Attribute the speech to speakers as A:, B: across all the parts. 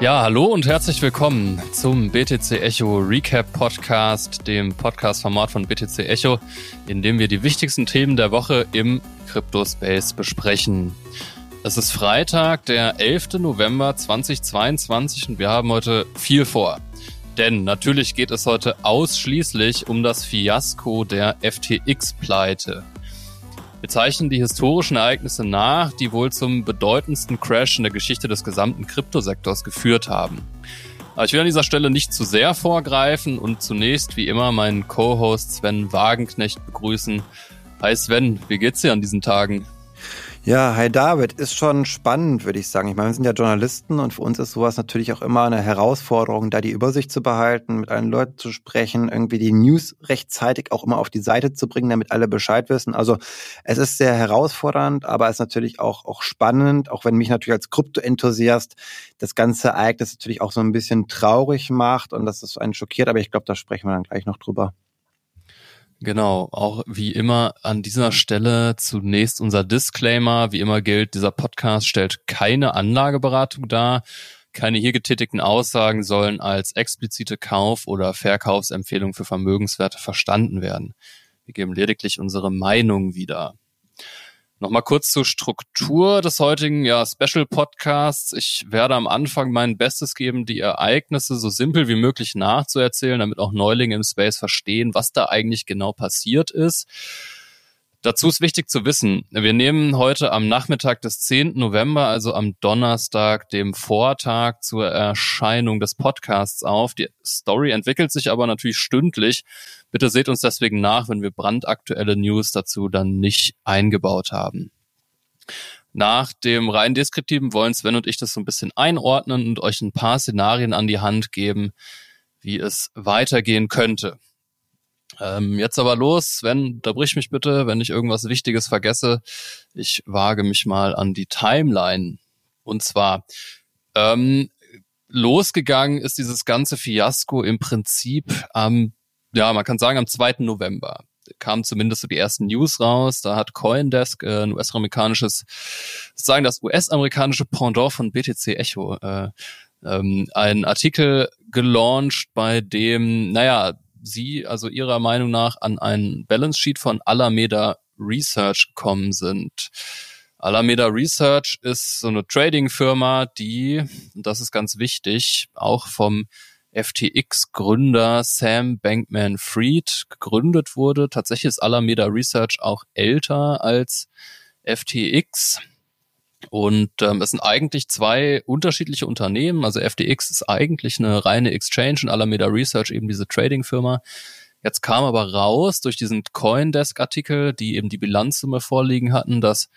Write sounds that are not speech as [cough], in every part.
A: Ja, hallo und herzlich willkommen zum BTC Echo Recap Podcast, dem Podcast-Format von BTC Echo, in dem wir die wichtigsten Themen der Woche im Crypto-Space besprechen. Es ist Freitag, der 11. November 2022 und wir haben heute viel vor. Denn natürlich geht es heute ausschließlich um das Fiasko der FTX-Pleite. Wir zeichnen die historischen Ereignisse nach, die wohl zum bedeutendsten Crash in der Geschichte des gesamten Kryptosektors geführt haben. Aber ich will an dieser Stelle nicht zu sehr vorgreifen und zunächst wie immer meinen Co-Host Sven Wagenknecht begrüßen. Hi Sven, wie geht's dir an diesen Tagen?
B: Ja, hi David, ist schon spannend, würde ich sagen. Ich meine, wir sind ja Journalisten und für uns ist sowas natürlich auch immer eine Herausforderung, da die Übersicht zu behalten, mit allen Leuten zu sprechen, irgendwie die News rechtzeitig auch immer auf die Seite zu bringen, damit alle Bescheid wissen. Also es ist sehr herausfordernd, aber es ist natürlich auch, auch spannend, auch wenn mich natürlich als Krypto-Enthusiast das ganze Ereignis natürlich auch so ein bisschen traurig macht und das ist einen schockiert, aber ich glaube, da sprechen wir dann gleich noch drüber.
A: Genau, auch wie immer an dieser Stelle zunächst unser Disclaimer. Wie immer gilt, dieser Podcast stellt keine Anlageberatung dar. Keine hier getätigten Aussagen sollen als explizite Kauf- oder Verkaufsempfehlung für Vermögenswerte verstanden werden. Wir geben lediglich unsere Meinung wieder. Nochmal kurz zur Struktur des heutigen ja, Special Podcasts. Ich werde am Anfang mein Bestes geben, die Ereignisse so simpel wie möglich nachzuerzählen, damit auch Neulinge im Space verstehen, was da eigentlich genau passiert ist. Dazu ist wichtig zu wissen, wir nehmen heute am Nachmittag des 10. November, also am Donnerstag, dem Vortag zur Erscheinung des Podcasts auf. Die Story entwickelt sich aber natürlich stündlich. Bitte seht uns deswegen nach, wenn wir brandaktuelle News dazu dann nicht eingebaut haben. Nach dem rein deskriptiven wollen Sven und ich das so ein bisschen einordnen und euch ein paar Szenarien an die Hand geben, wie es weitergehen könnte. Ähm, jetzt aber los, Sven, da brich mich bitte, wenn ich irgendwas Wichtiges vergesse. Ich wage mich mal an die Timeline. Und zwar, ähm, losgegangen ist dieses ganze Fiasko im Prinzip am, ja, man kann sagen am 2. November kamen zumindest so die ersten News raus. Da hat Coindesk, äh, ein US-amerikanisches, sagen das US-amerikanische Pendant von BTC Echo, äh, ähm, einen Artikel gelauncht, bei dem, naja, Sie also Ihrer Meinung nach an ein Balance Sheet von Alameda Research gekommen sind. Alameda Research ist so eine Trading-Firma, die, und das ist ganz wichtig, auch vom FTX-Gründer Sam Bankman-Fried gegründet wurde. Tatsächlich ist Alameda Research auch älter als FTX. Und ähm, es sind eigentlich zwei unterschiedliche Unternehmen. Also FTX ist eigentlich eine reine Exchange und Alameda Research eben diese Trading-Firma. Jetzt kam aber raus durch diesen Coindesk-Artikel, die eben die Bilanzsumme vorliegen hatten, dass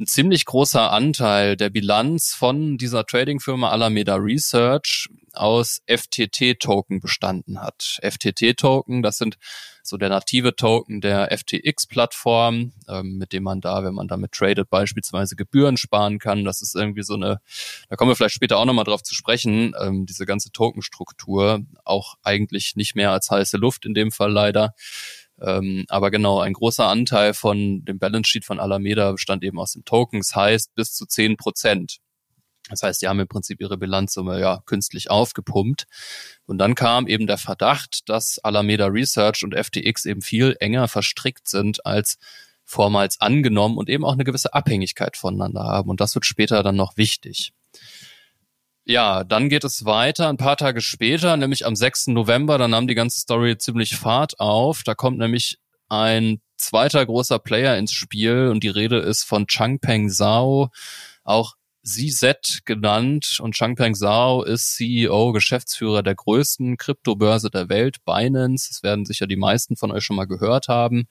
A: ein ziemlich großer Anteil der Bilanz von dieser Trading-Firma Alameda Research aus FTT-Token bestanden hat. FTT-Token, das sind so der native Token der FTX-Plattform, ähm, mit dem man da, wenn man damit tradet, beispielsweise Gebühren sparen kann. Das ist irgendwie so eine, da kommen wir vielleicht später auch nochmal drauf zu sprechen, ähm, diese ganze Tokenstruktur, auch eigentlich nicht mehr als heiße Luft in dem Fall leider. Ähm, aber genau, ein großer Anteil von dem Balance Sheet von Alameda bestand eben aus den Tokens, heißt bis zu zehn Prozent. Das heißt, die haben im Prinzip ihre Bilanzsumme ja künstlich aufgepumpt. Und dann kam eben der Verdacht, dass Alameda Research und FTX eben viel enger verstrickt sind als vormals angenommen und eben auch eine gewisse Abhängigkeit voneinander haben. Und das wird später dann noch wichtig. Ja, dann geht es weiter ein paar Tage später, nämlich am 6. November, da nahm die ganze Story ziemlich Fahrt auf. Da kommt nämlich ein zweiter großer Player ins Spiel und die Rede ist von Changpeng Zhao, auch CZ genannt und Changpeng Zhao ist CEO, Geschäftsführer der größten Kryptobörse der Welt, Binance. Das werden sicher die meisten von euch schon mal gehört haben.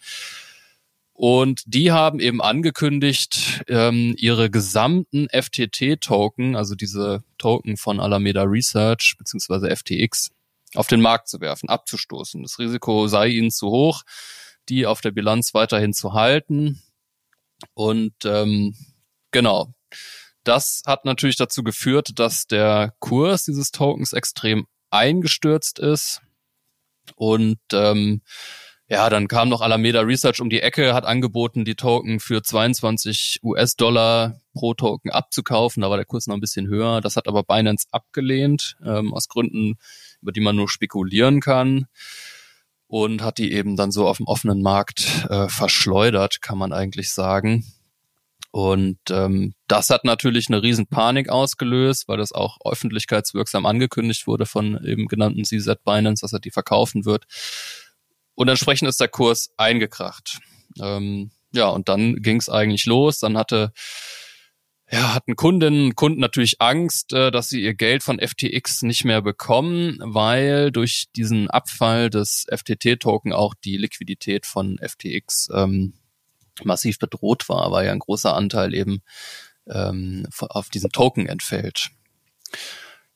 A: Und die haben eben angekündigt, ähm, ihre gesamten FTT-Token, also diese Token von Alameda Research beziehungsweise FTX, auf den Markt zu werfen, abzustoßen. Das Risiko sei ihnen zu hoch, die auf der Bilanz weiterhin zu halten. Und ähm, genau, das hat natürlich dazu geführt, dass der Kurs dieses Tokens extrem eingestürzt ist. Und ähm, ja, dann kam noch Alameda Research um die Ecke, hat angeboten, die Token für 22 US-Dollar pro Token abzukaufen. Da war der Kurs noch ein bisschen höher. Das hat aber Binance abgelehnt, ähm, aus Gründen, über die man nur spekulieren kann. Und hat die eben dann so auf dem offenen Markt äh, verschleudert, kann man eigentlich sagen. Und ähm, das hat natürlich eine riesen Panik ausgelöst, weil das auch öffentlichkeitswirksam angekündigt wurde von eben genannten CZ Binance, dass er die verkaufen wird. Und entsprechend ist der Kurs eingekracht. Ähm, ja, und dann ging es eigentlich los. Dann hatte ja, hatten Kundinnen und Kunden natürlich Angst, äh, dass sie ihr Geld von FTX nicht mehr bekommen, weil durch diesen Abfall des FTT-Token auch die Liquidität von FTX ähm, massiv bedroht war, weil ja ein großer Anteil eben ähm, auf diesen Token entfällt.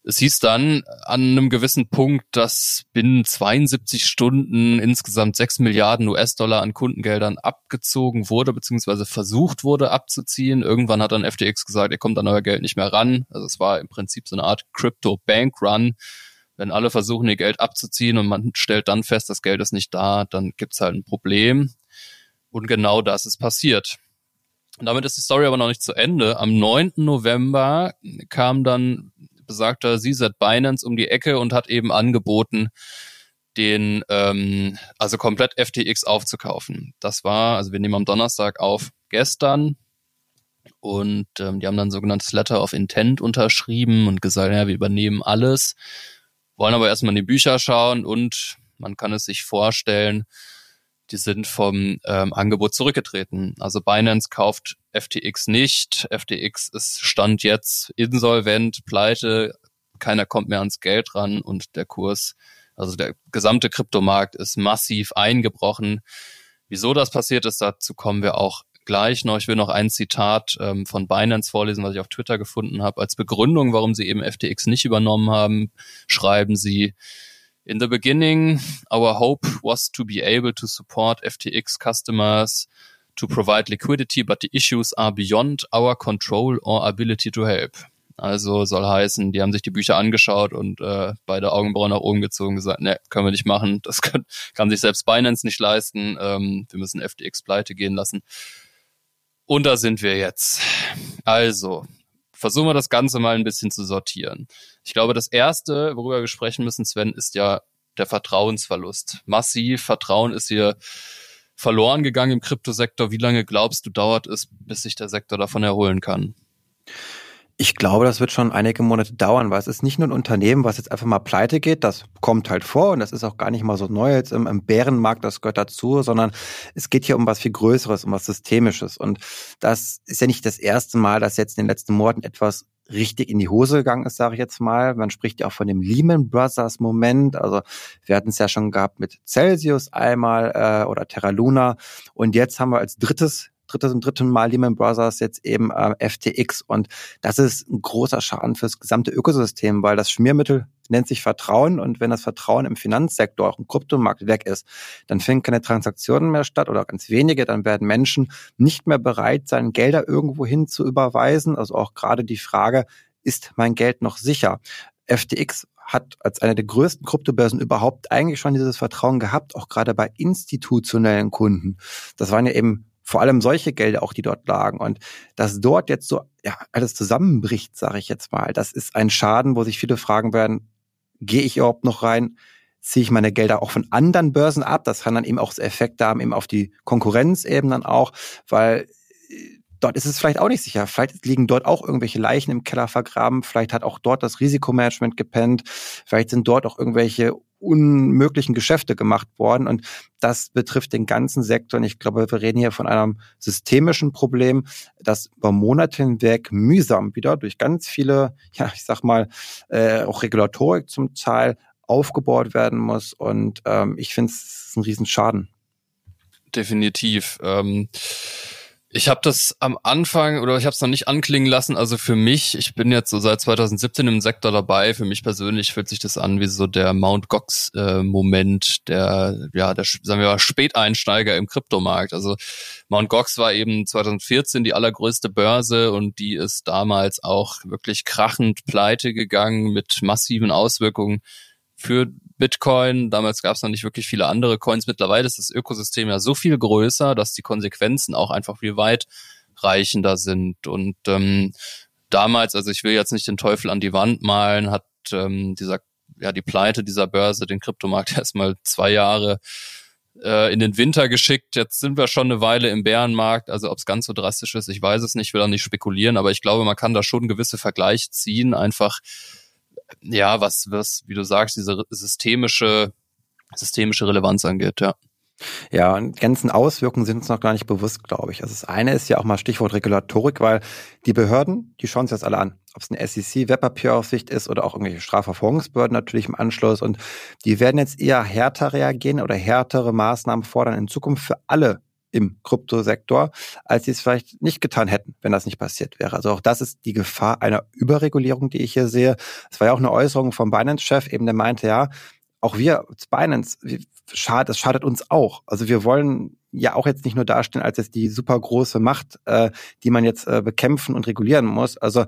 A: Es hieß dann an einem gewissen Punkt, dass binnen 72 Stunden insgesamt 6 Milliarden US-Dollar an Kundengeldern abgezogen wurde, beziehungsweise versucht wurde abzuziehen. Irgendwann hat dann FTX gesagt, ihr kommt an euer Geld nicht mehr ran. Also es war im Prinzip so eine Art Crypto-Bank-Run. Wenn alle versuchen, ihr Geld abzuziehen und man stellt dann fest, das Geld ist nicht da, dann gibt's halt ein Problem. Und genau das ist passiert. Und damit ist die Story aber noch nicht zu Ende. Am 9. November kam dann besagter CZ Binance um die Ecke und hat eben angeboten, den, ähm, also komplett FTX aufzukaufen. Das war, also wir nehmen am Donnerstag auf gestern und ähm, die haben dann sogenanntes Letter of Intent unterschrieben und gesagt, ja, wir übernehmen alles, wollen aber erstmal in die Bücher schauen und man kann es sich vorstellen, die sind vom ähm, Angebot zurückgetreten. Also Binance kauft FTX nicht. FTX ist Stand jetzt insolvent, pleite, keiner kommt mehr ans Geld ran und der Kurs, also der gesamte Kryptomarkt ist massiv eingebrochen. Wieso das passiert ist, dazu kommen wir auch gleich noch. Ich will noch ein Zitat ähm, von Binance vorlesen, was ich auf Twitter gefunden habe. Als Begründung, warum sie eben FTX nicht übernommen haben, schreiben sie, In the beginning, our hope was to be able to support FTX customers to provide liquidity, but the issues are beyond our control or ability to help. Also soll heißen, die haben sich die Bücher angeschaut und äh, beide Augenbrauen nach oben gezogen gesagt, ne, können wir nicht machen, das kann, kann sich selbst Binance nicht leisten, ähm, wir müssen FTX pleite gehen lassen. Und da sind wir jetzt. Also, versuchen wir das Ganze mal ein bisschen zu sortieren. Ich glaube, das Erste, worüber wir sprechen müssen, Sven, ist ja der Vertrauensverlust. Massiv Vertrauen ist hier verloren gegangen im Kryptosektor. Wie lange glaubst du, dauert es, bis sich der Sektor davon erholen kann?
B: Ich glaube, das wird schon einige Monate dauern, weil es ist nicht nur ein Unternehmen, was jetzt einfach mal pleite geht, das kommt halt vor und das ist auch gar nicht mal so neu jetzt im, im Bärenmarkt, das gehört dazu, sondern es geht hier um was viel Größeres, um was Systemisches. Und das ist ja nicht das erste Mal, dass jetzt in den letzten Monaten etwas richtig in die Hose gegangen ist, sage ich jetzt mal. Man spricht ja auch von dem Lehman Brothers Moment. Also wir hatten es ja schon gehabt mit Celsius einmal äh, oder Terra Luna. Und jetzt haben wir als drittes drittes und dritten Mal Lehman Brothers jetzt eben äh, FTX. Und das ist ein großer Schaden fürs gesamte Ökosystem, weil das Schmiermittel nennt sich Vertrauen. Und wenn das Vertrauen im Finanzsektor, auch im Kryptomarkt weg ist, dann finden keine Transaktionen mehr statt oder ganz wenige. Dann werden Menschen nicht mehr bereit sein, Gelder irgendwo hin zu überweisen. Also auch gerade die Frage, ist mein Geld noch sicher? FTX hat als eine der größten Kryptobörsen überhaupt eigentlich schon dieses Vertrauen gehabt, auch gerade bei institutionellen Kunden. Das waren ja eben vor allem solche Gelder auch, die dort lagen. Und dass dort jetzt so ja, alles zusammenbricht, sage ich jetzt mal, das ist ein Schaden, wo sich viele fragen werden, gehe ich überhaupt noch rein? Ziehe ich meine Gelder auch von anderen Börsen ab? Das kann dann eben auch Effekte haben, eben auf die Konkurrenz eben dann auch, weil äh, dort ist es vielleicht auch nicht sicher. Vielleicht liegen dort auch irgendwelche Leichen im Keller vergraben. Vielleicht hat auch dort das Risikomanagement gepennt. Vielleicht sind dort auch irgendwelche unmöglichen Geschäfte gemacht worden. Und das betrifft den ganzen Sektor. Und ich glaube, wir reden hier von einem systemischen Problem, das über Monate hinweg mühsam wieder durch ganz viele, ja, ich sag mal, äh, auch Regulatorik zum Teil aufgebaut werden muss. Und ähm, ich finde es ein Riesenschaden.
A: Definitiv. Ähm ich habe das am Anfang oder ich habe es noch nicht anklingen lassen. Also für mich, ich bin jetzt so seit 2017 im Sektor dabei. Für mich persönlich fühlt sich das an wie so der Mount Gox äh, Moment, der ja der sagen wir mal Späteinsteiger im Kryptomarkt. Also Mount Gox war eben 2014 die allergrößte Börse und die ist damals auch wirklich krachend pleite gegangen mit massiven Auswirkungen für Bitcoin. Damals gab es noch nicht wirklich viele andere Coins. Mittlerweile ist das Ökosystem ja so viel größer, dass die Konsequenzen auch einfach viel weitreichender sind. Und ähm, damals, also ich will jetzt nicht den Teufel an die Wand malen, hat ähm, dieser ja die Pleite dieser Börse den Kryptomarkt [laughs] erstmal zwei Jahre äh, in den Winter geschickt. Jetzt sind wir schon eine Weile im Bärenmarkt. Also ob es ganz so drastisch ist, ich weiß es nicht, will auch nicht spekulieren, aber ich glaube, man kann da schon gewisse Vergleiche ziehen. Einfach, ja, was, was, wie du sagst, diese systemische, systemische Relevanz angeht, ja.
B: Ja, und ganzen Auswirkungen sind uns noch gar nicht bewusst, glaube ich. Also das eine ist ja auch mal Stichwort Regulatorik, weil die Behörden, die schauen sich das alle an. Ob es eine SEC, Wertpapieraufsicht ist oder auch irgendwelche Strafverfolgungsbehörden natürlich im Anschluss. Und die werden jetzt eher härter reagieren oder härtere Maßnahmen fordern in Zukunft für alle im Kryptosektor, als sie es vielleicht nicht getan hätten, wenn das nicht passiert wäre. Also auch das ist die Gefahr einer Überregulierung, die ich hier sehe. Es war ja auch eine Äußerung vom Binance-Chef, eben der meinte, ja, auch wir Binance, schade, das schadet uns auch. Also wir wollen ja auch jetzt nicht nur dastehen als jetzt die super große Macht, äh, die man jetzt äh, bekämpfen und regulieren muss. Also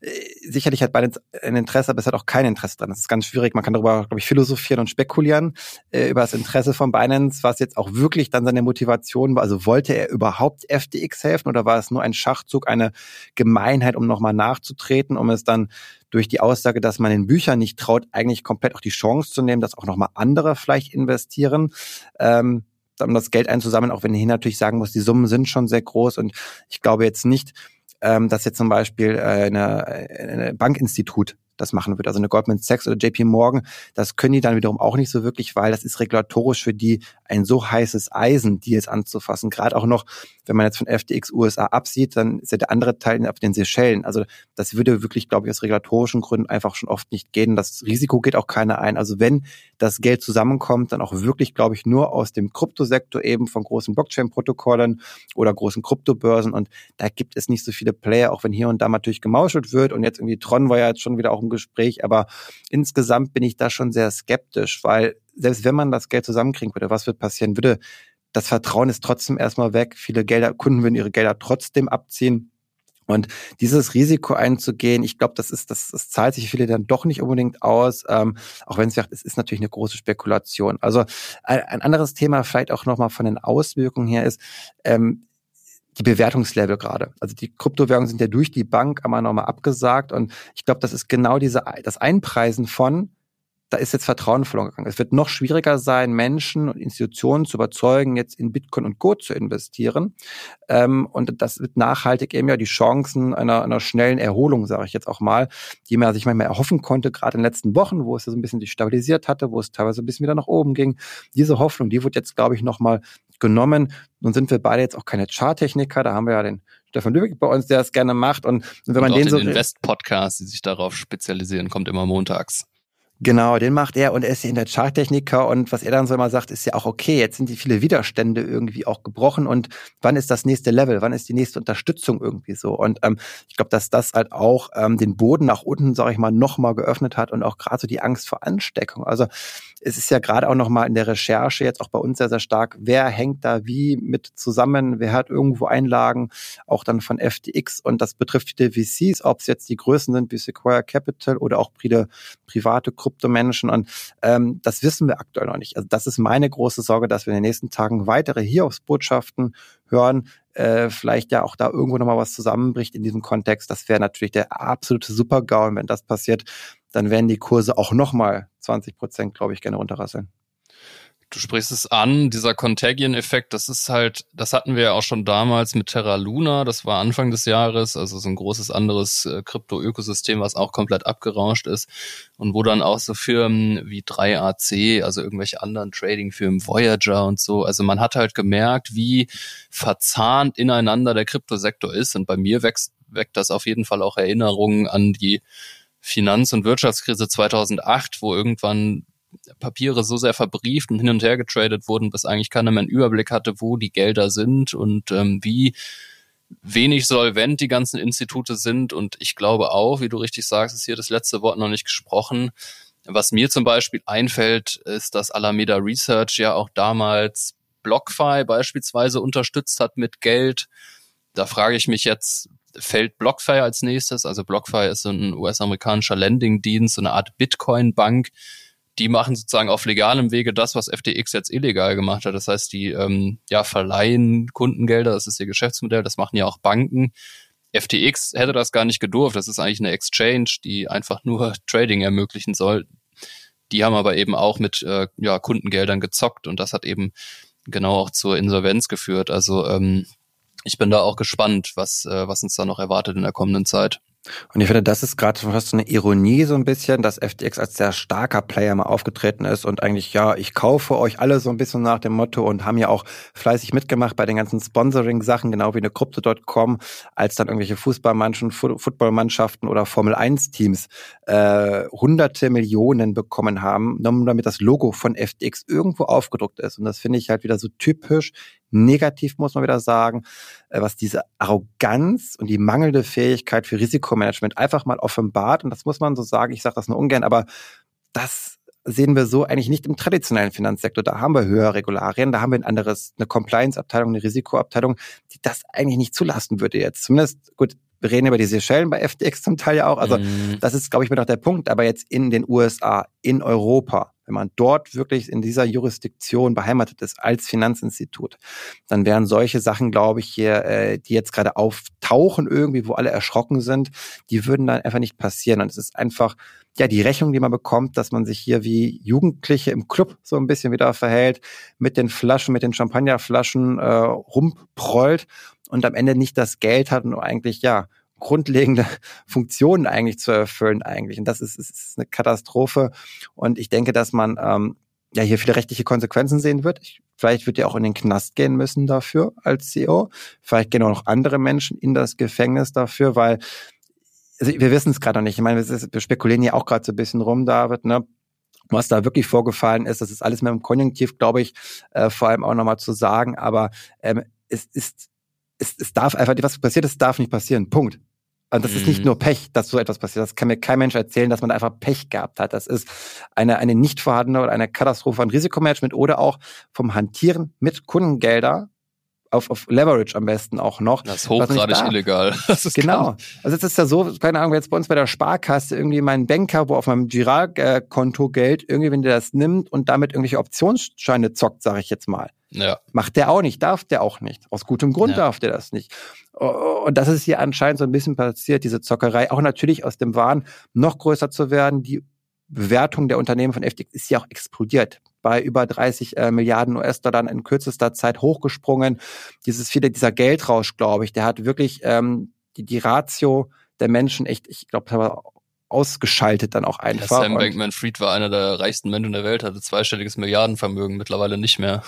B: äh, sicherlich hat Binance ein Interesse, aber es hat auch kein Interesse dran. Das ist ganz schwierig. Man kann darüber, glaube ich, philosophieren und spekulieren äh, über das Interesse von Binance, was jetzt auch wirklich dann seine Motivation war. Also wollte er überhaupt FTX helfen oder war es nur ein Schachzug, eine Gemeinheit, um nochmal nachzutreten, um es dann durch die Aussage, dass man den Büchern nicht traut, eigentlich komplett auch die Chance zu nehmen, dass auch nochmal andere vielleicht investieren. Ähm, um das Geld einzusammeln, auch wenn ich hier natürlich sagen muss, die Summen sind schon sehr groß. Und ich glaube jetzt nicht, ähm, dass jetzt zum Beispiel äh, eine, eine Bankinstitut das machen wird. Also eine Goldman Sachs oder JP Morgan, das können die dann wiederum auch nicht so wirklich, weil das ist regulatorisch für die ein so heißes Eisen, die jetzt anzufassen. Gerade auch noch, wenn man jetzt von FTX USA absieht, dann ist ja der andere Teil auf den Seychellen. Also das würde wirklich, glaube ich, aus regulatorischen Gründen einfach schon oft nicht gehen. Das Risiko geht auch keiner ein. Also wenn das Geld zusammenkommt, dann auch wirklich, glaube ich, nur aus dem Kryptosektor eben von großen Blockchain-Protokollen oder großen Kryptobörsen. Und da gibt es nicht so viele Player, auch wenn hier und da natürlich gemauschelt wird. Und jetzt irgendwie Tron war ja jetzt schon wieder auch im Gespräch. Aber insgesamt bin ich da schon sehr skeptisch, weil selbst wenn man das Geld zusammenkriegen würde, was wird passieren? Würde das Vertrauen ist trotzdem erstmal weg. Viele Gelder, Kunden würden ihre Gelder trotzdem abziehen. Und dieses Risiko einzugehen, ich glaube, das ist, das, das zahlt sich viele dann doch nicht unbedingt aus, ähm, auch wenn es sagt, es ist natürlich eine große Spekulation. Also ein, ein anderes Thema, vielleicht auch nochmal von den Auswirkungen her, ist ähm, die Bewertungslevel gerade. Also die Kryptowährungen sind ja durch die Bank einmal nochmal abgesagt und ich glaube, das ist genau diese das Einpreisen von da ist jetzt Vertrauen verloren gegangen. Es wird noch schwieriger sein, Menschen und Institutionen zu überzeugen, jetzt in Bitcoin und Go zu investieren. Ähm, und das wird nachhaltig eben ja die Chancen einer, einer schnellen Erholung, sage ich jetzt auch mal, die man sich manchmal erhoffen konnte, gerade in den letzten Wochen, wo es ja so ein bisschen sich stabilisiert hatte, wo es teilweise ein bisschen wieder nach oben ging. Diese Hoffnung, die wird jetzt, glaube ich, nochmal genommen. Nun sind wir beide jetzt auch keine Charttechniker, da haben wir ja den Stefan Lübeck bei uns, der das gerne macht. Und, und wenn man den, den so.
A: Invest-Podcast, die sich darauf spezialisieren, kommt immer montags.
B: Genau, den macht er und er ist ja in der Charttechniker und was er dann so immer sagt, ist ja auch okay, jetzt sind die viele Widerstände irgendwie auch gebrochen und wann ist das nächste Level, wann ist die nächste Unterstützung irgendwie so? Und ähm, ich glaube, dass das halt auch ähm, den Boden nach unten, sage ich mal, nochmal geöffnet hat und auch gerade so die Angst vor Ansteckung. Also es ist ja gerade auch nochmal in der Recherche jetzt auch bei uns sehr, sehr stark, wer hängt da wie mit zusammen, wer hat irgendwo Einlagen, auch dann von FTX und das betrifft viele VCs, ob es jetzt die Größen sind wie Sequoia Capital oder auch private Kryptomenschen und ähm, das wissen wir aktuell noch nicht. Also das ist meine große Sorge, dass wir in den nächsten Tagen weitere Hiobsbotschaften hören, äh, vielleicht ja auch da irgendwo nochmal was zusammenbricht in diesem Kontext. Das wäre natürlich der absolute Super-GAU und wenn das passiert, dann werden die Kurse auch nochmal 20 Prozent, glaube ich, gerne runterrasseln.
A: Du sprichst es an, dieser Contagion-Effekt, das ist halt, das hatten wir ja auch schon damals mit Terra Luna, das war Anfang des Jahres, also so ein großes anderes äh, Krypto-Ökosystem, was auch komplett abgerauscht ist und wo dann auch so Firmen wie 3AC, also irgendwelche anderen Trading-Firmen, Voyager und so, also man hat halt gemerkt, wie verzahnt ineinander der Kryptosektor ist und bei mir wächst, weckt das auf jeden Fall auch Erinnerungen an die Finanz- und Wirtschaftskrise 2008, wo irgendwann Papiere so sehr verbrieft und hin und her getradet wurden, bis eigentlich keiner mehr einen Überblick hatte, wo die Gelder sind und ähm, wie wenig solvent die ganzen Institute sind. Und ich glaube auch, wie du richtig sagst, ist hier das letzte Wort noch nicht gesprochen. Was mir zum Beispiel einfällt, ist, dass Alameda Research ja auch damals BlockFi beispielsweise unterstützt hat mit Geld. Da frage ich mich jetzt, fällt BlockFi als nächstes? Also BlockFi ist so ein US-amerikanischer Lending-Dienst, so eine Art Bitcoin-Bank die machen sozusagen auf legalem Wege das, was FTX jetzt illegal gemacht hat. Das heißt, die ähm, ja verleihen Kundengelder, das ist ihr Geschäftsmodell, das machen ja auch Banken. FTX hätte das gar nicht gedurft. Das ist eigentlich eine Exchange, die einfach nur [laughs] Trading ermöglichen soll. Die haben aber eben auch mit äh, ja, Kundengeldern gezockt und das hat eben genau auch zur Insolvenz geführt. Also ähm, ich bin da auch gespannt, was, äh, was uns da noch erwartet in der kommenden Zeit.
B: Und ich finde, das ist gerade fast so eine Ironie so ein bisschen, dass FTX als sehr starker Player mal aufgetreten ist und eigentlich, ja, ich kaufe euch alle so ein bisschen nach dem Motto und haben ja auch fleißig mitgemacht bei den ganzen Sponsoring-Sachen, genau wie eine Crypto.com, als dann irgendwelche Fußballmannschaften, Footballmannschaften oder Formel-1-Teams äh, hunderte Millionen bekommen haben, nur damit das Logo von FTX irgendwo aufgedruckt ist. Und das finde ich halt wieder so typisch negativ, muss man wieder sagen, äh, was diese Arroganz und die mangelnde Fähigkeit für Risikomanagement einfach mal offenbart. Und das muss man so sagen, ich sage das nur ungern, aber das sehen wir so eigentlich nicht im traditionellen Finanzsektor. Da haben wir höhere Regularien, da haben wir ein anderes, eine Compliance-Abteilung, eine Risikoabteilung, die das eigentlich nicht zulassen würde jetzt. Zumindest, gut, wir reden über die Seychellen bei FTX zum Teil ja auch. Also mm. das ist, glaube ich, mir noch der Punkt. Aber jetzt in den USA, in Europa, wenn man dort wirklich in dieser Jurisdiktion beheimatet ist als Finanzinstitut, dann wären solche Sachen, glaube ich, hier, äh, die jetzt gerade auftauchen irgendwie, wo alle erschrocken sind, die würden dann einfach nicht passieren. Und es ist einfach, ja, die Rechnung, die man bekommt, dass man sich hier wie Jugendliche im Club so ein bisschen wieder verhält, mit den Flaschen, mit den Champagnerflaschen äh, rumprollt und am Ende nicht das Geld hat und eigentlich, ja, grundlegende [laughs] Funktionen eigentlich zu erfüllen eigentlich. Und das ist, ist eine Katastrophe. Und ich denke, dass man ähm, ja hier viele rechtliche Konsequenzen sehen wird. Ich, vielleicht wird er auch in den Knast gehen müssen dafür als CEO. Vielleicht gehen auch noch andere Menschen in das Gefängnis dafür, weil also wir wissen es gerade noch nicht. Ich meine, wir spekulieren ja auch gerade so ein bisschen rum, David, ne? Was da wirklich vorgefallen ist, das ist alles mehr im Konjunktiv, glaube ich, äh, vor allem auch nochmal zu sagen. Aber ähm, es ist es, es darf einfach, was passiert ist, darf nicht passieren. Punkt. Und das mhm. ist nicht mhm. nur Pech, dass so etwas passiert. Das kann mir kein Mensch erzählen, dass man einfach Pech gehabt hat. Das ist eine, eine nicht vorhandene oder eine Katastrophe von Risikomanagement oder auch vom Hantieren mit Kundengelder auf, auf Leverage am besten auch noch.
A: Das ist hochgradig illegal. [laughs]
B: Das ist genau. Klar. Also es ist ja so, keine Ahnung, jetzt bei uns bei der Sparkasse irgendwie mein Banker, wo auf meinem Girard-Konto Geld, irgendwie, wenn der das nimmt und damit irgendwelche Optionsscheine zockt, sage ich jetzt mal. Ja. Macht der auch nicht, darf der auch nicht. Aus gutem Grund ja. darf der das nicht. Und das ist hier anscheinend so ein bisschen passiert, diese Zockerei, auch natürlich aus dem Wahn noch größer zu werden. Die Bewertung der Unternehmen von FTX ist ja auch explodiert bei über 30 äh, Milliarden US-Dollar in kürzester Zeit hochgesprungen. Dieses viele, dieser Geldrausch, glaube ich, der hat wirklich ähm, die, die Ratio der Menschen echt, ich glaube, ausgeschaltet dann auch einfach.
A: Sam Bankman-Fried war einer der reichsten Menschen der Welt, hatte zweistelliges Milliardenvermögen, mittlerweile nicht mehr.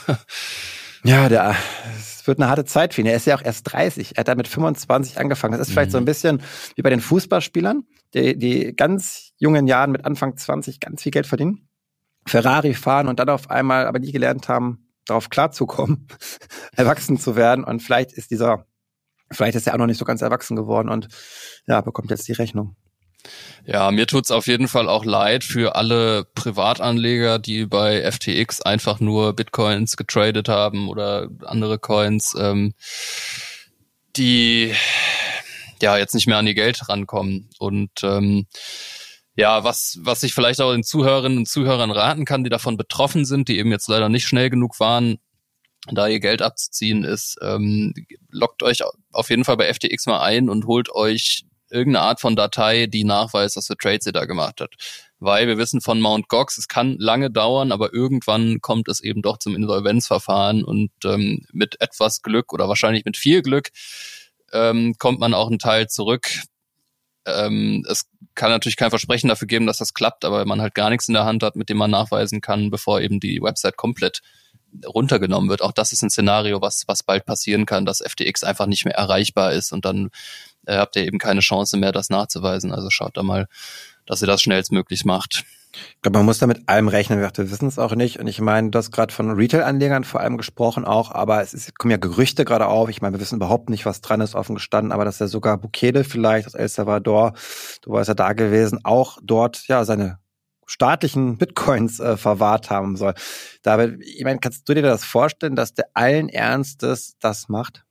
B: ja, der, es wird eine harte Zeit für ihn. Er ist ja auch erst 30. Er hat da mit 25 angefangen. Das ist vielleicht mhm. so ein bisschen wie bei den Fußballspielern, die, die ganz jungen Jahren mit Anfang 20 ganz viel Geld verdienen Ferrari fahren und dann auf einmal aber nie gelernt haben, darauf klarzukommen, [laughs] erwachsen zu werden. Und vielleicht ist dieser, vielleicht ist er auch noch nicht so ganz erwachsen geworden und ja, bekommt jetzt die Rechnung.
A: Ja, mir tut's auf jeden Fall auch leid für alle Privatanleger, die bei FTX einfach nur Bitcoins getradet haben oder andere Coins, ähm, die ja jetzt nicht mehr an ihr Geld rankommen. Und ähm, ja, was, was ich vielleicht auch den Zuhörerinnen und Zuhörern raten kann, die davon betroffen sind, die eben jetzt leider nicht schnell genug waren, da ihr Geld abzuziehen ist, ähm, lockt euch auf jeden Fall bei FTX mal ein und holt euch irgendeine Art von Datei, die nachweist, was für Trades ihr da gemacht hat. Weil wir wissen von Mount Gox, es kann lange dauern, aber irgendwann kommt es eben doch zum Insolvenzverfahren und ähm, mit etwas Glück oder wahrscheinlich mit viel Glück ähm, kommt man auch einen Teil zurück. Ähm, es kann natürlich kein Versprechen dafür geben, dass das klappt, aber man halt gar nichts in der Hand hat, mit dem man nachweisen kann, bevor eben die Website komplett runtergenommen wird. Auch das ist ein Szenario, was, was bald passieren kann, dass FTX einfach nicht mehr erreichbar ist und dann äh, habt ihr eben keine Chance mehr, das nachzuweisen. Also schaut da mal, dass ihr das schnellstmöglich macht.
B: Ich glaube, man muss da mit allem rechnen. Wir wissen es auch nicht. Und ich meine, du hast gerade von Retail-Anlegern vor allem gesprochen auch, aber es ist, kommen ja Gerüchte gerade auf. Ich meine, wir wissen überhaupt nicht, was dran ist, offen gestanden, aber dass er sogar Bukele vielleicht aus El Salvador, du warst ja da gewesen, auch dort ja seine staatlichen [laughs] Bitcoins äh, verwahrt haben soll. David, ich meine, kannst du dir das vorstellen, dass der allen Ernstes das macht?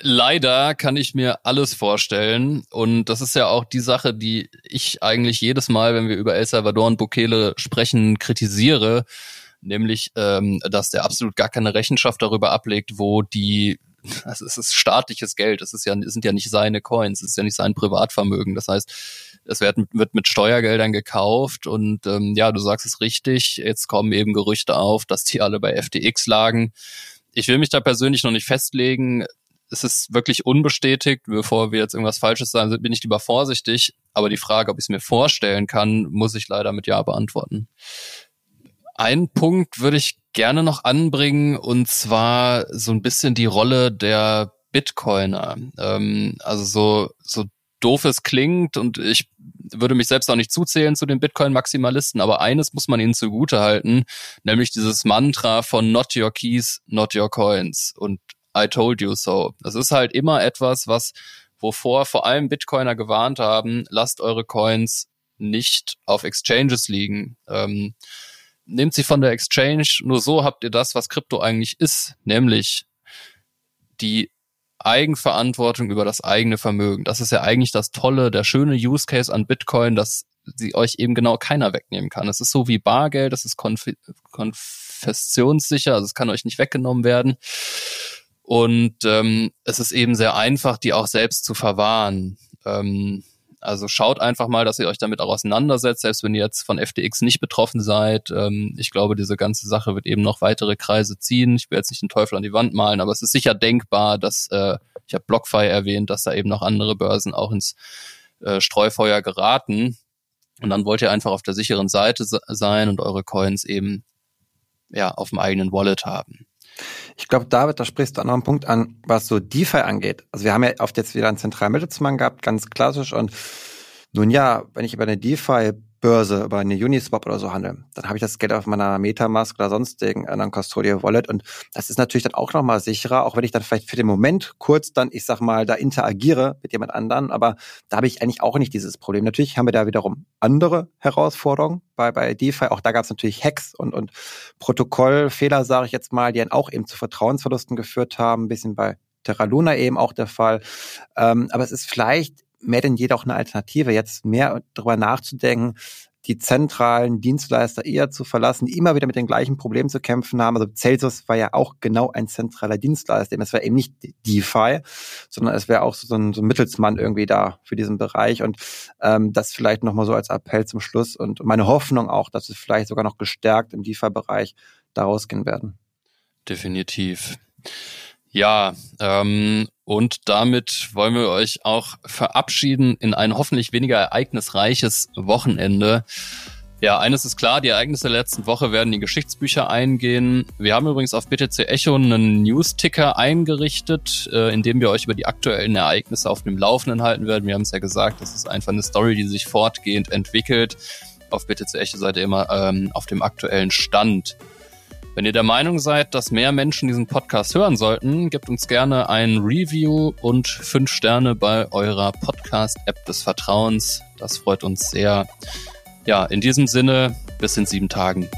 A: Leider kann ich mir alles vorstellen. Und das ist ja auch die Sache, die ich eigentlich jedes Mal, wenn wir über El Salvador und Bukele sprechen, kritisiere. Nämlich, ähm, dass der absolut gar keine Rechenschaft darüber ablegt, wo die also es ist staatliches Geld, es ist ja, es sind ja nicht seine Coins, es ist ja nicht sein Privatvermögen. Das heißt, es wird, wird mit Steuergeldern gekauft und ähm, ja, du sagst es richtig, jetzt kommen eben Gerüchte auf, dass die alle bei FTX lagen. Ich will mich da persönlich noch nicht festlegen es ist wirklich unbestätigt. Bevor wir jetzt irgendwas Falsches sagen, bin ich lieber vorsichtig. Aber die Frage, ob ich es mir vorstellen kann, muss ich leider mit Ja beantworten. Ein Punkt würde ich gerne noch anbringen, und zwar so ein bisschen die Rolle der Bitcoiner. Ähm, also so, so doof es klingt und ich würde mich selbst auch nicht zuzählen zu den Bitcoin-Maximalisten, aber eines muss man ihnen zugute halten, nämlich dieses Mantra von Not Your Keys, Not Your Coins. Und I told you so. Das ist halt immer etwas, was, wovor vor allem Bitcoiner gewarnt haben, lasst eure Coins nicht auf Exchanges liegen. Ähm, nehmt sie von der Exchange, nur so habt ihr das, was Krypto eigentlich ist, nämlich die Eigenverantwortung über das eigene Vermögen. Das ist ja eigentlich das Tolle, der schöne Use Case an Bitcoin, dass sie euch eben genau keiner wegnehmen kann. Es ist so wie Bargeld, es ist konf konfessionssicher, also es kann euch nicht weggenommen werden. Und ähm, es ist eben sehr einfach, die auch selbst zu verwahren. Ähm, also schaut einfach mal, dass ihr euch damit auch auseinandersetzt, selbst wenn ihr jetzt von FTX nicht betroffen seid. Ähm, ich glaube, diese ganze Sache wird eben noch weitere Kreise ziehen. Ich will jetzt nicht den Teufel an die Wand malen, aber es ist sicher denkbar, dass, äh, ich habe BlockFi erwähnt, dass da eben noch andere Börsen auch ins äh, Streufeuer geraten. Und dann wollt ihr einfach auf der sicheren Seite sein und eure Coins eben ja auf dem eigenen Wallet haben.
B: Ich glaube, David, da sprichst du einen anderen Punkt an, was so DeFi angeht. Also wir haben ja oft jetzt wieder einen zentralen Mittelsmann gehabt, ganz klassisch. Und nun ja, wenn ich über eine DeFi Börse, über eine Uniswap oder so handle, dann habe ich das Geld auf meiner Metamask oder sonstigen anderen Custodial Wallet und das ist natürlich dann auch nochmal sicherer, auch wenn ich dann vielleicht für den Moment kurz dann, ich sag mal, da interagiere mit jemand anderen, aber da habe ich eigentlich auch nicht dieses Problem. Natürlich haben wir da wiederum andere Herausforderungen bei, bei DeFi. Auch da gab es natürlich Hacks und, und Protokollfehler, sage ich jetzt mal, die dann auch eben zu Vertrauensverlusten geführt haben, ein bisschen bei Terra Luna eben auch der Fall. Ähm, aber es ist vielleicht mehr denn jeder auch eine Alternative, jetzt mehr darüber nachzudenken, die zentralen Dienstleister eher zu verlassen, die immer wieder mit den gleichen Problemen zu kämpfen haben. Also Celsius war ja auch genau ein zentraler Dienstleister. Es war eben nicht DeFi, sondern es wäre auch so ein, so ein, Mittelsmann irgendwie da für diesen Bereich. Und ähm, das vielleicht nochmal so als Appell zum Schluss und meine Hoffnung auch, dass es vielleicht sogar noch gestärkt im DeFi-Bereich da rausgehen werden.
A: Definitiv. Ja, ähm, und damit wollen wir euch auch verabschieden in ein hoffentlich weniger ereignisreiches Wochenende. Ja, eines ist klar, die Ereignisse der letzten Woche werden die Geschichtsbücher eingehen. Wir haben übrigens auf BTC Echo einen News-Ticker eingerichtet, äh, in dem wir euch über die aktuellen Ereignisse auf dem Laufenden halten werden. Wir haben es ja gesagt, das ist einfach eine Story, die sich fortgehend entwickelt. Auf BTC Echo seid ihr immer ähm, auf dem aktuellen Stand. Wenn ihr der Meinung seid, dass mehr Menschen diesen Podcast hören sollten, gebt uns gerne ein Review und fünf Sterne bei eurer Podcast-App des Vertrauens. Das freut uns sehr. Ja, in diesem Sinne, bis in sieben Tagen.